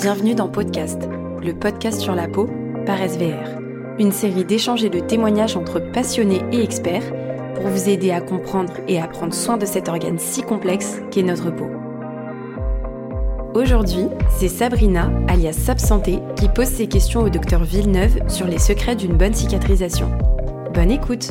Bienvenue dans Podcast, le podcast sur la peau par SVR. Une série d'échanges et de témoignages entre passionnés et experts pour vous aider à comprendre et à prendre soin de cet organe si complexe qu'est notre peau. Aujourd'hui, c'est Sabrina, alias Sabsanté, qui pose ses questions au docteur Villeneuve sur les secrets d'une bonne cicatrisation. Bonne écoute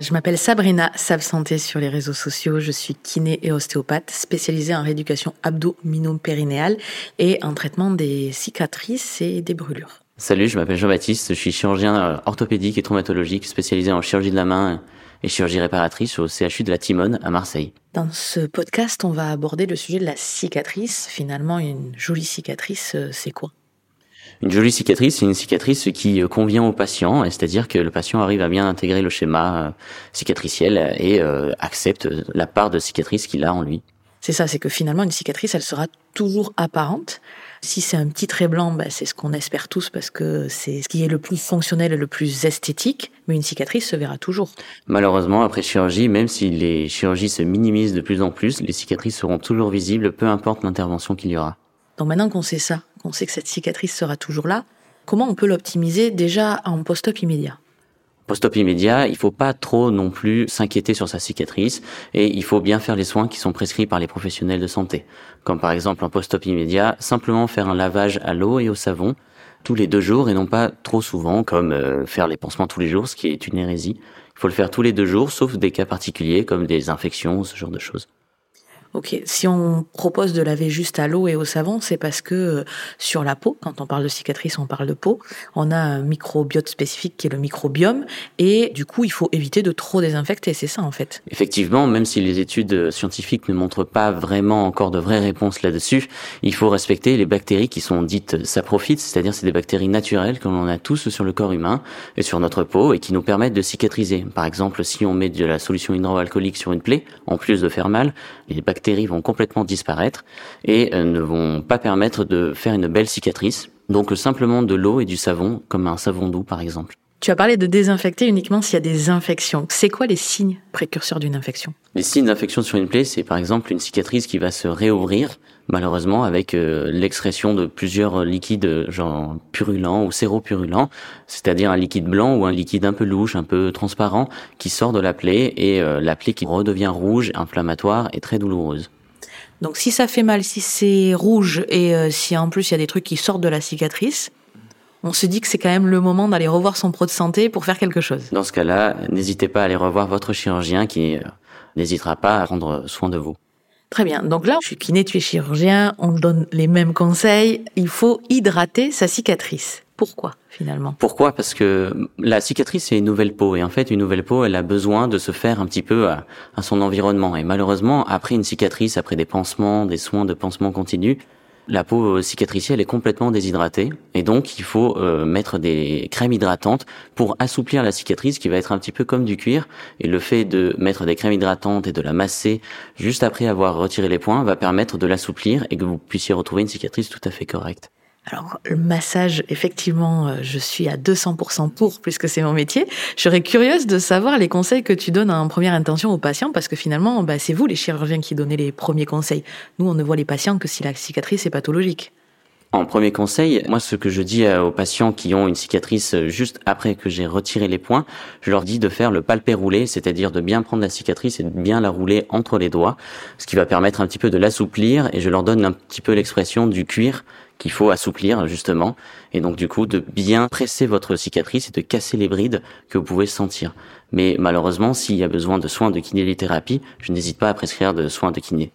Je m'appelle Sabrina Sabsanté sur les réseaux sociaux. Je suis kiné et ostéopathe spécialisée en rééducation abdominopérinéale et en traitement des cicatrices et des brûlures. Salut, je m'appelle Jean-Baptiste, je suis chirurgien euh, orthopédique et traumatologique spécialisé en chirurgie de la main et chirurgie réparatrice au CHU de la Timone à Marseille. Dans ce podcast, on va aborder le sujet de la cicatrice. Finalement, une jolie cicatrice, euh, c'est quoi? Une jolie cicatrice, c'est une cicatrice qui euh, convient au patient, c'est-à-dire que le patient arrive à bien intégrer le schéma euh, cicatriciel et euh, accepte la part de cicatrice qu'il a en lui. C'est ça, c'est que finalement une cicatrice, elle sera toujours apparente. Si c'est un petit trait blanc, bah, c'est ce qu'on espère tous parce que c'est ce qui est le plus fonctionnel et le plus esthétique, mais une cicatrice se verra toujours. Malheureusement, après chirurgie, même si les chirurgies se minimisent de plus en plus, les cicatrices seront toujours visibles, peu importe l'intervention qu'il y aura. Donc maintenant qu'on sait ça, qu'on sait que cette cicatrice sera toujours là, comment on peut l'optimiser déjà en post-op immédiat? Post-op immédiat, il faut pas trop non plus s'inquiéter sur sa cicatrice et il faut bien faire les soins qui sont prescrits par les professionnels de santé. Comme par exemple en post-op immédiat, simplement faire un lavage à l'eau et au savon tous les deux jours et non pas trop souvent comme euh, faire les pansements tous les jours, ce qui est une hérésie. Il faut le faire tous les deux jours, sauf des cas particuliers comme des infections, ce genre de choses. Ok, si on propose de laver juste à l'eau et au savon, c'est parce que euh, sur la peau, quand on parle de cicatrice, on parle de peau, on a un microbiote spécifique qui est le microbiome, et du coup, il faut éviter de trop désinfecter, c'est ça en fait. Effectivement, même si les études scientifiques ne montrent pas vraiment encore de vraies réponses là-dessus, il faut respecter les bactéries qui sont dites saprophytes, c'est-à-dire c'est des bactéries naturelles que l'on a tous sur le corps humain et sur notre peau et qui nous permettent de cicatriser. Par exemple, si on met de la solution hydroalcoolique sur une plaie, en plus de faire mal, les bactéries bactéries vont complètement disparaître et euh, ne vont pas permettre de faire une belle cicatrice. Donc simplement de l'eau et du savon, comme un savon doux par exemple. Tu as parlé de désinfecter uniquement s'il y a des infections. C'est quoi les signes précurseurs d'une infection? Les signes d'infection sur une plaie, c'est par exemple une cicatrice qui va se réouvrir, malheureusement, avec euh, l'excrétion de plusieurs liquides, genre purulents ou séropurulents, c'est-à-dire un liquide blanc ou un liquide un peu louche, un peu transparent, qui sort de la plaie et euh, la plaie qui redevient rouge, inflammatoire et très douloureuse. Donc si ça fait mal, si c'est rouge et euh, si en plus il y a des trucs qui sortent de la cicatrice, on se dit que c'est quand même le moment d'aller revoir son pro de santé pour faire quelque chose. Dans ce cas-là, n'hésitez pas à aller revoir votre chirurgien qui euh, n'hésitera pas à prendre soin de vous. Très bien. Donc là, je suis kiné, tu es chirurgien, on donne les mêmes conseils. Il faut hydrater sa cicatrice. Pourquoi finalement? Pourquoi? Parce que la cicatrice c'est une nouvelle peau et en fait une nouvelle peau elle a besoin de se faire un petit peu à, à son environnement et malheureusement après une cicatrice, après des pansements, des soins de pansement continu, la peau cicatricielle est complètement déshydratée et donc il faut euh, mettre des crèmes hydratantes pour assouplir la cicatrice qui va être un petit peu comme du cuir et le fait de mettre des crèmes hydratantes et de la masser juste après avoir retiré les points va permettre de l'assouplir et que vous puissiez retrouver une cicatrice tout à fait correcte. Alors, le massage, effectivement, euh, je suis à 200% pour, puisque c'est mon métier. Je serais curieuse de savoir les conseils que tu donnes en première intention aux patients, parce que finalement, bah, c'est vous, les chirurgiens, qui donnez les premiers conseils. Nous, on ne voit les patients que si la cicatrice est pathologique. En premier conseil, moi ce que je dis euh, aux patients qui ont une cicatrice euh, juste après que j'ai retiré les points, je leur dis de faire le palpé roulé, c'est-à-dire de bien prendre la cicatrice et de bien la rouler entre les doigts, ce qui va permettre un petit peu de l'assouplir et je leur donne un petit peu l'expression du cuir qu'il faut assouplir justement et donc du coup de bien presser votre cicatrice et de casser les brides que vous pouvez sentir. Mais malheureusement, s'il y a besoin de soins de kinélithérapie, je n'hésite pas à prescrire de soins de kiné.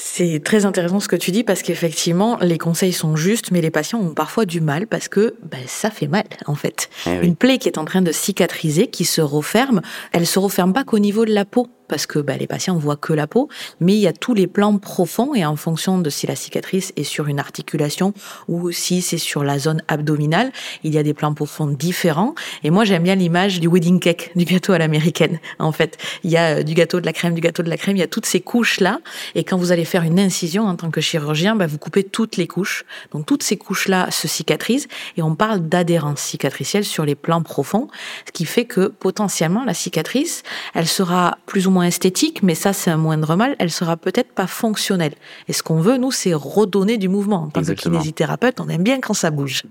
C'est très intéressant ce que tu dis parce qu'effectivement, les conseils sont justes, mais les patients ont parfois du mal parce que ben, ça fait mal en fait. Eh Une plaie qui est en train de cicatriser, qui se referme, elle se referme pas qu'au niveau de la peau parce que bah, les patients voient que la peau, mais il y a tous les plans profonds et en fonction de si la cicatrice est sur une articulation ou si c'est sur la zone abdominale, il y a des plans profonds différents. Et moi, j'aime bien l'image du wedding cake, du gâteau à l'américaine. En fait, il y a euh, du gâteau, de la crème, du gâteau, de la crème. Il y a toutes ces couches là. Et quand vous allez faire une incision en tant que chirurgien, bah, vous coupez toutes les couches. Donc toutes ces couches là se cicatrisent et on parle d'adhérence cicatricielle sur les plans profonds, ce qui fait que potentiellement la cicatrice, elle sera plus ou moins moins esthétique, mais ça c'est un moindre mal, elle sera peut-être pas fonctionnelle. Et ce qu'on veut, nous, c'est redonner du mouvement. En tant que kinésithérapeute, on aime bien quand ça bouge.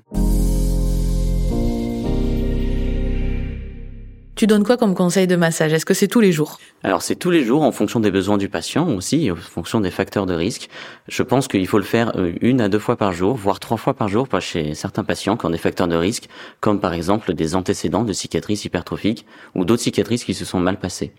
Tu donnes quoi comme conseil de massage? Est-ce que c'est tous les jours? Alors c'est tous les jours en fonction des besoins du patient aussi, en fonction des facteurs de risque. Je pense qu'il faut le faire euh, une à deux fois par jour, voire trois fois par jour, chez certains patients qui ont des facteurs de risque, comme par exemple des antécédents de cicatrices hypertrophiques ou d'autres cicatrices qui se sont mal passées.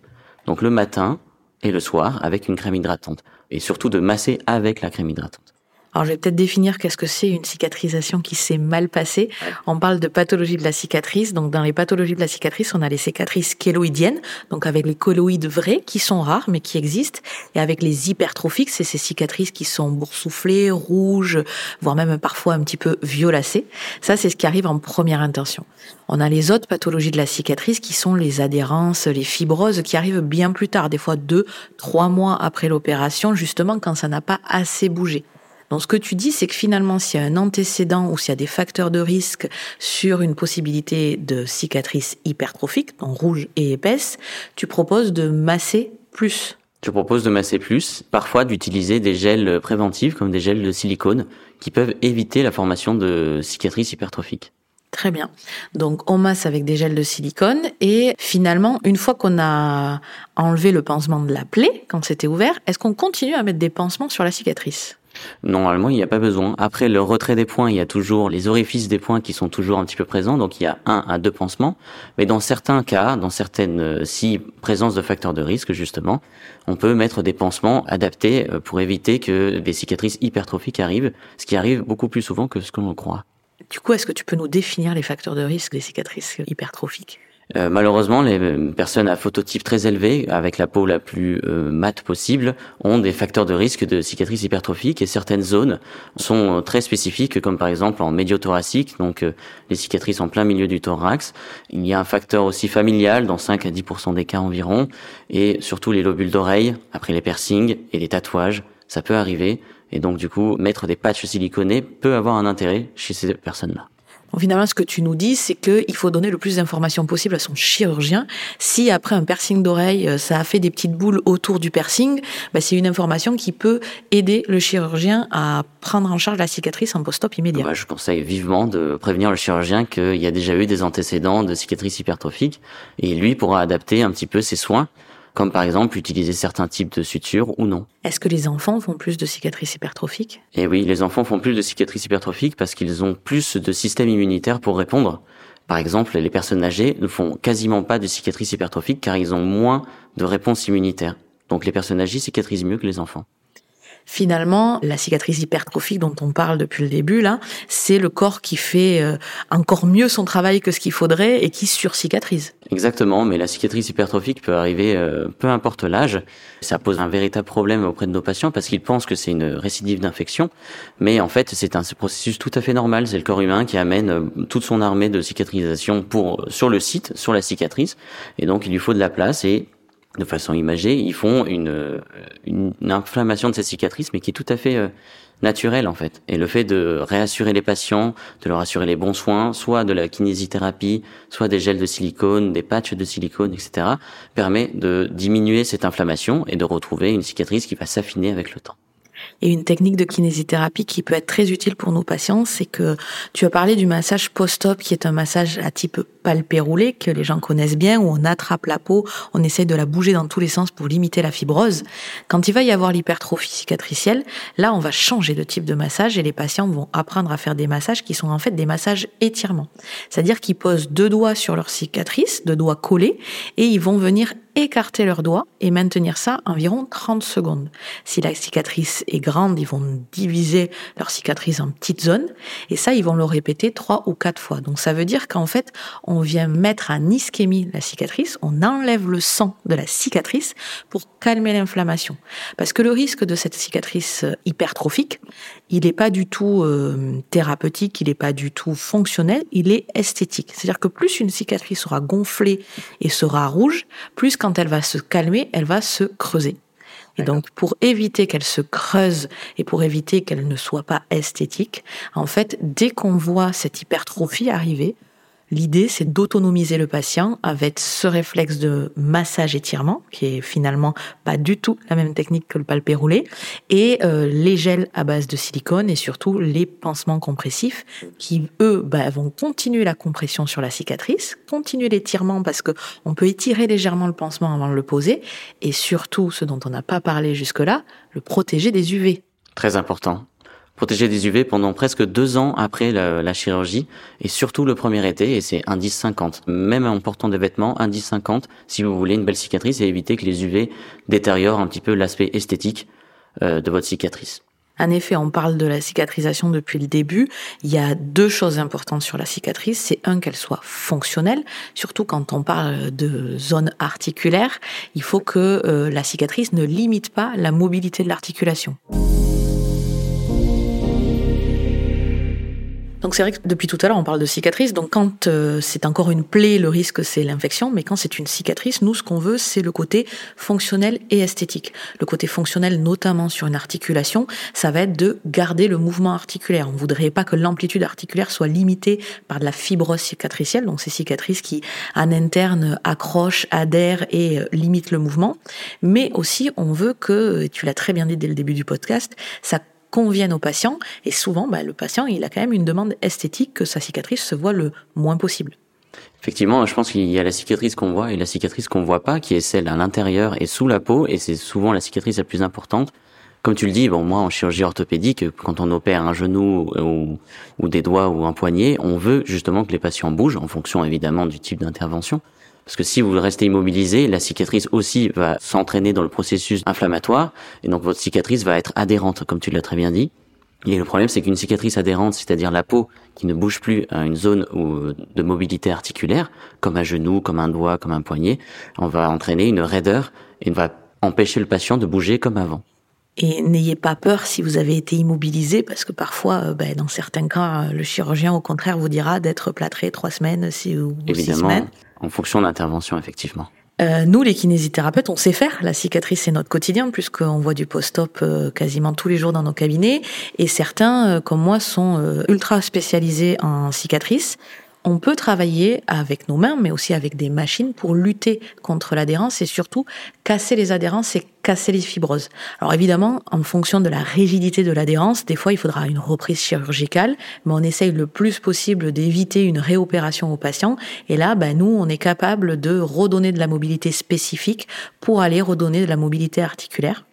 Donc le matin et le soir avec une crème hydratante. Et surtout de masser avec la crème hydratante. Alors, je vais peut-être définir qu'est-ce que c'est une cicatrisation qui s'est mal passée. On parle de pathologie de la cicatrice. Donc, dans les pathologies de la cicatrice, on a les cicatrices kéloïdiennes, donc avec les kéloïdes vrais, qui sont rares, mais qui existent. Et avec les hypertrophiques, c'est ces cicatrices qui sont boursouflées, rouges, voire même parfois un petit peu violacées. Ça, c'est ce qui arrive en première intention. On a les autres pathologies de la cicatrice qui sont les adhérences, les fibroses, qui arrivent bien plus tard, des fois deux, trois mois après l'opération, justement quand ça n'a pas assez bougé. Donc ce que tu dis, c'est que finalement, s'il y a un antécédent ou s'il y a des facteurs de risque sur une possibilité de cicatrice hypertrophique, donc rouge et épaisse, tu proposes de masser plus. Je propose de masser plus, parfois d'utiliser des gels préventifs comme des gels de silicone qui peuvent éviter la formation de cicatrices hypertrophiques. Très bien. Donc on masse avec des gels de silicone et finalement, une fois qu'on a enlevé le pansement de la plaie, quand c'était ouvert, est-ce qu'on continue à mettre des pansements sur la cicatrice? Normalement, il n'y a pas besoin. Après le retrait des points, il y a toujours les orifices des points qui sont toujours un petit peu présents, donc il y a un à deux pansements. Mais dans certains cas, dans certaines, euh, si présence de facteurs de risque justement, on peut mettre des pansements adaptés euh, pour éviter que des cicatrices hypertrophiques arrivent, ce qui arrive beaucoup plus souvent que ce que l'on croit. Du coup, est-ce que tu peux nous définir les facteurs de risque des cicatrices hypertrophiques? Euh, malheureusement, les personnes à phototype très élevé, avec la peau la plus euh, mate possible, ont des facteurs de risque de cicatrices hypertrophiques et certaines zones sont très spécifiques, comme par exemple en médiothoracique, donc euh, les cicatrices en plein milieu du thorax. Il y a un facteur aussi familial dans 5 à 10% des cas environ, et surtout les lobules d'oreille, après les piercings et les tatouages, ça peut arriver. Et donc du coup, mettre des patchs siliconés peut avoir un intérêt chez ces personnes-là finalement, ce que tu nous dis, c'est qu'il faut donner le plus d'informations possible à son chirurgien. Si après un piercing d'oreille, euh, ça a fait des petites boules autour du piercing, bah, c'est une information qui peut aider le chirurgien à prendre en charge la cicatrice en post-op immédiat. Bah, je conseille vivement de prévenir le chirurgien qu'il y a déjà eu des antécédents de cicatrices hypertrophiques et lui pourra adapter un petit peu ses soins comme par exemple utiliser certains types de sutures ou non. Est-ce que les enfants font plus de cicatrices hypertrophiques? Eh oui, les enfants font plus de cicatrices hypertrophiques parce qu'ils ont plus de système immunitaire pour répondre. Par exemple, les personnes âgées ne font quasiment pas de cicatrices hypertrophiques car ils ont moins de réponse immunitaire. Donc les personnes âgées cicatrisent mieux que les enfants. Finalement, la cicatrice hypertrophique dont on parle depuis le début, là, c'est le corps qui fait euh, encore mieux son travail que ce qu'il faudrait et qui surcicatrise. Exactement, mais la cicatrice hypertrophique peut arriver euh, peu importe l'âge. Ça pose un véritable problème auprès de nos patients parce qu'ils pensent que c'est une récidive d'infection, mais en fait c'est un processus tout à fait normal. C'est le corps humain qui amène euh, toute son armée de cicatrisation pour sur le site, sur la cicatrice, et donc il lui faut de la place et de façon imagée, ils font une, une, inflammation de cette cicatrice, mais qui est tout à fait euh, naturelle en fait. Et le fait de réassurer les patients, de leur assurer les bons soins, soit de la kinésithérapie, soit des gels de silicone, des patchs de silicone, etc., permet de diminuer cette inflammation et de retrouver une cicatrice qui va s'affiner avec le temps. Et une technique de kinésithérapie qui peut être très utile pour nos patients, c'est que tu as parlé du massage post-op, qui est un massage à type palpé roulé, que les gens connaissent bien, où on attrape la peau, on essaie de la bouger dans tous les sens pour limiter la fibrose. Quand il va y avoir l'hypertrophie cicatricielle, là, on va changer de type de massage et les patients vont apprendre à faire des massages qui sont en fait des massages étirements. C'est-à-dire qu'ils posent deux doigts sur leur cicatrice, deux doigts collés, et ils vont venir écarter leurs doigts et maintenir ça environ 30 secondes. Si la cicatrice est grande, ils vont diviser leur cicatrice en petites zones et ça, ils vont le répéter trois ou quatre fois. Donc ça veut dire qu'en fait, on vient mettre en ischémie la cicatrice, on enlève le sang de la cicatrice pour calmer l'inflammation. Parce que le risque de cette cicatrice hypertrophique, il n'est pas du tout euh, thérapeutique, il n'est pas du tout fonctionnel, il est esthétique. C'est-à-dire que plus une cicatrice sera gonflée et sera rouge, plus quand elle va se calmer, elle va se creuser. Et donc, pour éviter qu'elle se creuse et pour éviter qu'elle ne soit pas esthétique, en fait, dès qu'on voit cette hypertrophie arriver, L'idée, c'est d'autonomiser le patient avec ce réflexe de massage-étirement, qui est finalement pas du tout la même technique que le palpé roulé, et euh, les gels à base de silicone et surtout les pansements compressifs qui, eux, bah, vont continuer la compression sur la cicatrice, continuer l'étirement parce que on peut étirer légèrement le pansement avant de le poser, et surtout, ce dont on n'a pas parlé jusque-là, le protéger des UV. Très important protéger des UV pendant presque deux ans après la, chirurgie et surtout le premier été et c'est indice 50. Même en portant des vêtements, indice 50 si vous voulez une belle cicatrice et éviter que les UV détériorent un petit peu l'aspect esthétique euh, de votre cicatrice. En effet, on parle de la cicatrisation depuis le début. Il y a deux choses importantes sur la cicatrice. C'est un, qu'elle soit fonctionnelle. Surtout quand on parle de zone articulaire, il faut que euh, la cicatrice ne limite pas la mobilité de l'articulation. Donc c'est vrai que depuis tout à l'heure on parle de cicatrice. Donc quand euh, c'est encore une plaie, le risque c'est l'infection, mais quand c'est une cicatrice, nous ce qu'on veut c'est le côté fonctionnel et esthétique. Le côté fonctionnel, notamment sur une articulation, ça va être de garder le mouvement articulaire. On voudrait pas que l'amplitude articulaire soit limitée par de la fibrose cicatricielle, donc ces cicatrices qui en interne accrochent, adhèrent et euh, limitent le mouvement. Mais aussi on veut que, tu l'as très bien dit dès le début du podcast, ça conviennent au patient. Et souvent, bah, le patient, il a quand même une demande esthétique que sa cicatrice se voit le moins possible. Effectivement, je pense qu'il y a la cicatrice qu'on voit et la cicatrice qu'on voit pas, qui est celle à l'intérieur et sous la peau, et c'est souvent la cicatrice la plus importante. Comme tu le dis, bon, moi, en chirurgie orthopédique, quand on opère un genou ou, ou des doigts ou un poignet, on veut justement que les patients bougent, en fonction évidemment du type d'intervention. Parce que si vous restez immobilisé, la cicatrice aussi va s'entraîner dans le processus inflammatoire, et donc votre cicatrice va être adhérente, comme tu l'as très bien dit. Et le problème, c'est qu'une cicatrice adhérente, c'est-à-dire la peau qui ne bouge plus à une zone de mobilité articulaire, comme un genou, comme un doigt, comme un poignet, on va entraîner une raideur et va empêcher le patient de bouger comme avant. Et n'ayez pas peur si vous avez été immobilisé, parce que parfois, euh, ben, dans certains cas, le chirurgien, au contraire, vous dira d'être plâtré trois semaines six, ou six semaines. En fonction de l'intervention, effectivement. Euh, nous, les kinésithérapeutes, on sait faire. La cicatrice, c'est notre quotidien, puisqu'on voit du post-op euh, quasiment tous les jours dans nos cabinets. Et certains, comme moi, sont ultra spécialisés en cicatrice on peut travailler avec nos mains, mais aussi avec des machines pour lutter contre l'adhérence et surtout casser les adhérences et casser les fibroses. Alors évidemment, en fonction de la rigidité de l'adhérence, des fois il faudra une reprise chirurgicale, mais on essaye le plus possible d'éviter une réopération au patient. Et là, ben, nous, on est capable de redonner de la mobilité spécifique pour aller redonner de la mobilité articulaire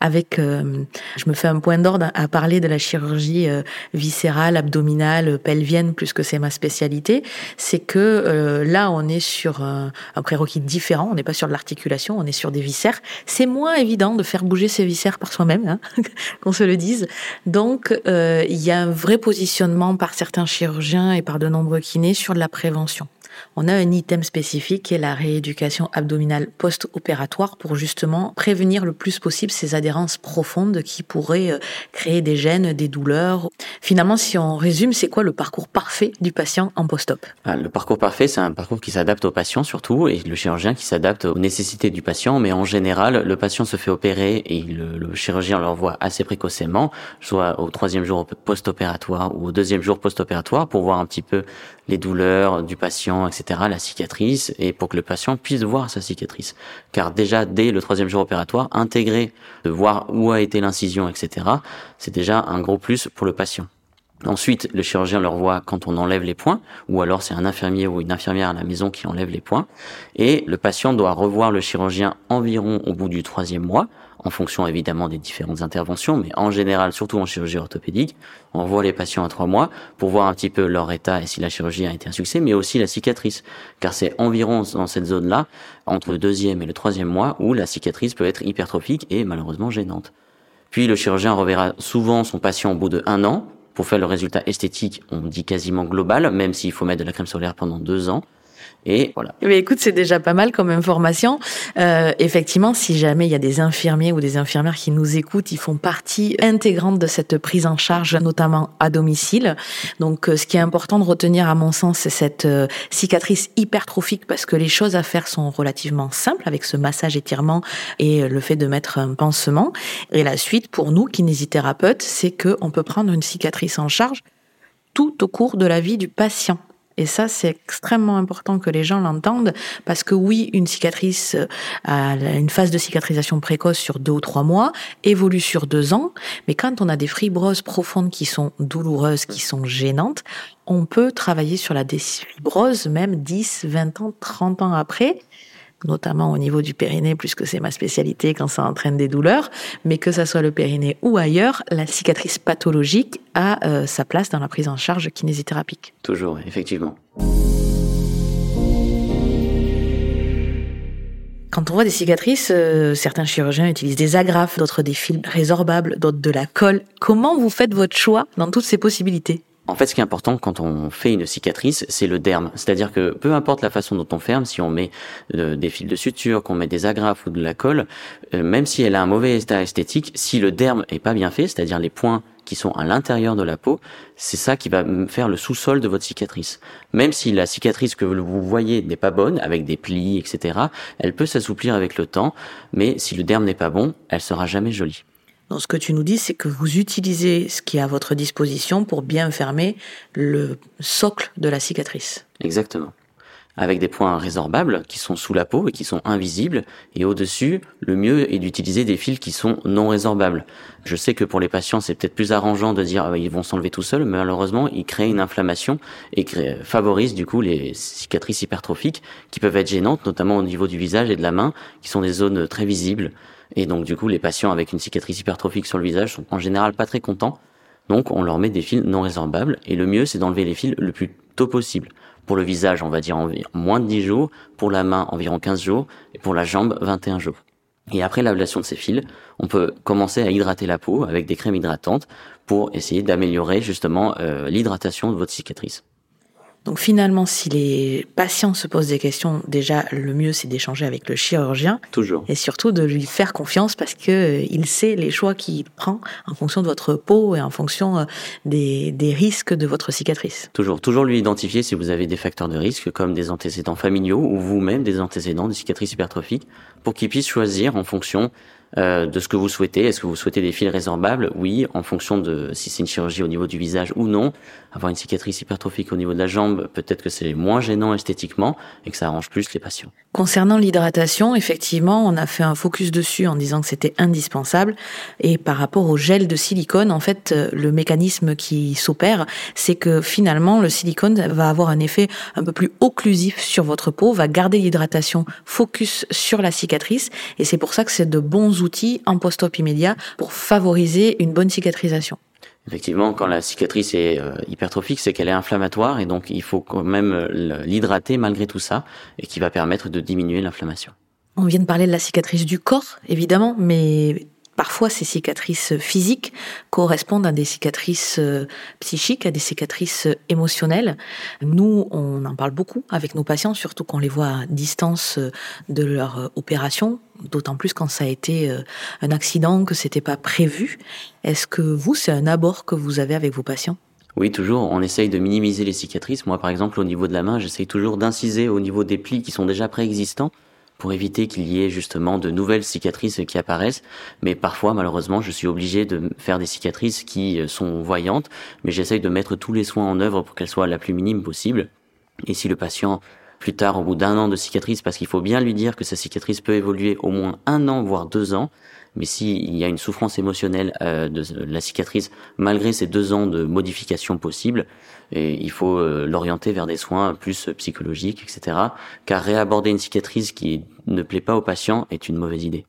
avec, euh, je me fais un point d'ordre à parler de la chirurgie euh, viscérale, abdominale, pelvienne, plus que c'est ma spécialité, c'est que euh, là, on est sur un, prérequis différent, on n'est pas sur de l'articulation, on est sur des viscères. C'est moins évident de faire bouger ces viscères par soi-même, hein, qu'on se le dise. Donc, il y a un vrai positionnement par certains chirurgiens et par de nombreux kinés sur de la prévention on a un item spécifique qui est la rééducation abdominale post-opératoire pour justement prévenir le plus possible ces adhérences profondes qui pourraient euh, créer des gènes, des douleurs. Finalement, si on résume, c'est quoi le parcours parfait du patient en post-op? Ah, Le parcours parfait, c'est un parcours qui s'adapte au patient surtout et le chirurgien qui s'adapte aux nécessités du patient. Mais en général, le patient se fait opérer et le, le chirurgien l'envoie assez précocement, soit au troisième jour post-opératoire ou au deuxième jour post-opératoire pour voir un petit peu les douleurs du patient, etc., la cicatrice, et pour que le patient puisse voir sa cicatrice. Car déjà, dès le troisième jour opératoire, intégrer, de voir où a été l'incision, etc., c'est déjà un gros plus pour le patient. Ensuite, le chirurgien le revoit quand on enlève les points, ou alors c'est un infirmier ou une infirmière à la maison qui enlève les points. Et le patient doit revoir le chirurgien environ au bout du troisième mois, en fonction évidemment des différentes interventions, mais en général, surtout en chirurgie orthopédique, on voit les patients à trois mois pour voir un petit peu leur état et si la chirurgie a été un succès, mais aussi la cicatrice, car c'est environ dans cette zone-là, entre le deuxième et le troisième mois, où la cicatrice peut être hypertrophique et malheureusement gênante. Puis le chirurgien reverra souvent son patient au bout de un an, pour faire le résultat esthétique, on dit quasiment global, même s'il faut mettre de la crème solaire pendant deux ans. Et voilà. Mais écoute, c'est déjà pas mal comme information. Euh, effectivement, si jamais il y a des infirmiers ou des infirmières qui nous écoutent, ils font partie intégrante de cette prise en charge, notamment à domicile. Donc, euh, ce qui est important de retenir, à mon sens, c'est cette euh, cicatrice hypertrophique parce que les choses à faire sont relativement simples avec ce massage étirement et le fait de mettre un pansement. Et la suite, pour nous, kinésithérapeutes, c'est qu'on peut prendre une cicatrice en charge tout au cours de la vie du patient. Et ça, c'est extrêmement important que les gens l'entendent parce que oui, une cicatrice euh, une phase de cicatrisation précoce sur deux ou trois mois, évolue sur deux ans, mais quand on a des fibroses profondes qui sont douloureuses, qui sont gênantes, on peut travailler sur la défibrose même 10, 20 ans, 30 ans après notamment au niveau du périnée, puisque c'est ma spécialité quand ça entraîne des douleurs, mais que ça soit le périnée ou ailleurs, la cicatrice pathologique a euh, sa place dans la prise en charge kinésithérapique. Toujours, effectivement. Quand on voit des cicatrices, euh, certains chirurgiens utilisent des agrafes, d'autres des fils résorbables, d'autres de la colle. Comment vous faites votre choix dans toutes ces possibilités? En fait, ce qui est important quand on fait une cicatrice, c'est le derme. C'est-à-dire que peu importe la façon dont on ferme, si on met euh, des fils de suture, qu'on met des agrafes ou de la colle, euh, même si elle a un mauvais état esthétique, si le derme est pas bien fait, c'est-à-dire les points qui sont à l'intérieur de la peau, c'est ça qui va faire le sous-sol de votre cicatrice. Même si la cicatrice que vous voyez n'est pas bonne, avec des plis, etc., elle peut s'assouplir avec le temps, mais si le derme n'est pas bon, elle sera jamais jolie. Donc ce que tu nous dis, c'est que vous utilisez ce qui est à votre disposition pour bien fermer le socle de la cicatrice. Exactement. Avec des points résorbables qui sont sous la peau et qui sont invisibles. Et au-dessus, le mieux est d'utiliser des fils qui sont non résorbables. Je sais que pour les patients, c'est peut-être plus arrangeant de dire qu'ils vont s'enlever tout seuls, mais malheureusement, ils créent une inflammation et favorisent du coup les cicatrices hypertrophiques qui peuvent être gênantes, notamment au niveau du visage et de la main, qui sont des zones très visibles et donc du coup, les patients avec une cicatrice hypertrophique sur le visage sont en général pas très contents. Donc on leur met des fils non résorbables. Et le mieux, c'est d'enlever les fils le plus tôt possible. Pour le visage, on va dire environ moins de 10 jours. Pour la main, environ 15 jours. Et pour la jambe, 21 jours. Et après l'ablation de ces fils, on peut commencer à hydrater la peau avec des crèmes hydratantes pour essayer d'améliorer justement euh, l'hydratation de votre cicatrice. Donc finalement, si les patients se posent des questions, déjà le mieux c'est d'échanger avec le chirurgien. Toujours. Et surtout de lui faire confiance parce que euh, il sait les choix qu'il prend en fonction de votre peau et en fonction euh, des, des risques de votre cicatrice. Toujours, toujours lui identifier si vous avez des facteurs de risque comme des antécédents familiaux ou vous-même des antécédents de cicatrices hypertrophiques pour qu'il puisse choisir en fonction euh, de ce que vous souhaitez. Est-ce que vous souhaitez des fils résorbables Oui, en fonction de si c'est une chirurgie au niveau du visage ou non. Avoir une cicatrice hypertrophique au niveau de la jambe, peut-être que c'est moins gênant esthétiquement et que ça arrange plus les patients. Concernant l'hydratation, effectivement, on a fait un focus dessus en disant que c'était indispensable. Et par rapport au gel de silicone, en fait, euh, le mécanisme qui s'opère, c'est que finalement, le silicone va avoir un effet un peu plus occlusif sur votre peau, va garder l'hydratation focus sur la cicatrice. Et c'est pour ça que c'est de bons outils en post-op immédiat pour favoriser une bonne cicatrisation. Effectivement, quand la cicatrice est euh, hypertrophique, c'est qu'elle est inflammatoire et donc il faut quand même euh, l'hydrater malgré tout ça et qui va permettre de diminuer l'inflammation. On vient de parler de la cicatrice du corps, évidemment, mais Parfois, ces cicatrices physiques correspondent à des cicatrices euh, psychiques, à des cicatrices émotionnelles. Nous, on en parle beaucoup avec nos patients, surtout qu'on les voit à distance euh, de leur euh, opération, d'autant plus quand ça a été un accident, que c'était pas prévu. Est-ce que vous, c'est un abord que vous avez avec vos patients? Oui, toujours. On essaye de minimiser les cicatrices. Moi, par exemple, au niveau de la main, j'essaye toujours d'inciser au niveau des plis qui sont déjà préexistants pour éviter qu'il y ait justement de nouvelles cicatrices qui apparaissent. Mais parfois, malheureusement, je suis obligé de faire des cicatrices qui euh, sont voyantes, mais j'essaye de mettre tous les soins en œuvre pour qu'elles soient la plus minime possible. Et si le patient plus tard, au bout d'un an de cicatrice, parce qu'il faut bien lui dire que sa cicatrice peut évoluer au moins un an, voire deux ans, mais s'il y a une souffrance émotionnelle euh, de la cicatrice, malgré ces deux ans de modification possible, et il faut euh, l'orienter vers des soins plus psychologiques, etc. Car réaborder une cicatrice qui ne plaît pas au patient est une mauvaise idée.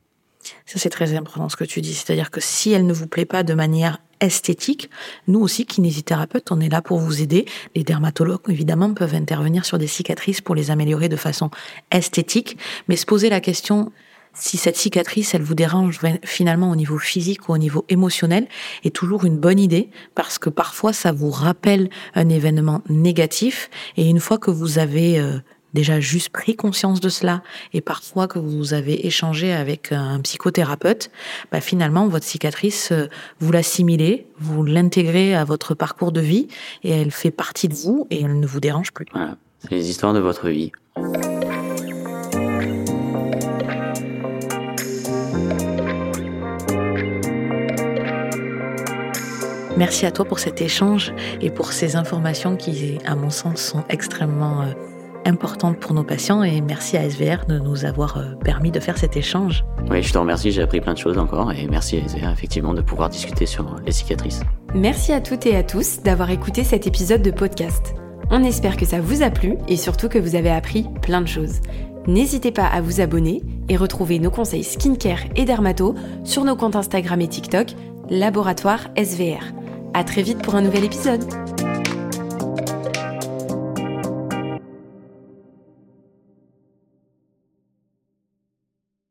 Ça, c'est très important ce que tu dis. C'est-à-dire que si elle ne vous plaît pas de manière esthétique, nous aussi, kinésithérapeutes, on est là pour vous aider. Les dermatologues, évidemment, peuvent intervenir sur des cicatrices pour les améliorer de façon esthétique. Mais se poser la question, si cette cicatrice, elle vous dérange finalement au niveau physique ou au niveau émotionnel, est toujours une bonne idée parce que parfois ça vous rappelle un événement négatif et une fois que vous avez euh, déjà juste pris conscience de cela et parfois que vous avez échangé avec un psychothérapeute, bah finalement votre cicatrice, euh, vous l'assimilez, vous l'intégrez à votre parcours de vie et elle fait partie de vous et elle ne vous dérange plus. Voilà, c'est les histoires de votre vie. Merci à toi pour cet échange et pour ces informations qui, à mon sens, sont extrêmement euh, importante pour nos patients et merci à SVR de nous avoir euh, permis de faire cet échange. Oui, je te remercie, j'ai appris plein de choses encore et merci à SVR effectivement de pouvoir discuter sur les cicatrices. Merci à toutes et à tous d'avoir écouté cet épisode de podcast. On espère que ça vous a plu et surtout que vous avez appris plein de choses. N'hésitez pas à vous abonner et retrouver nos conseils skincare et dermato sur nos comptes Instagram et TikTok, Laboratoire SVR. À très vite pour un nouvel épisode.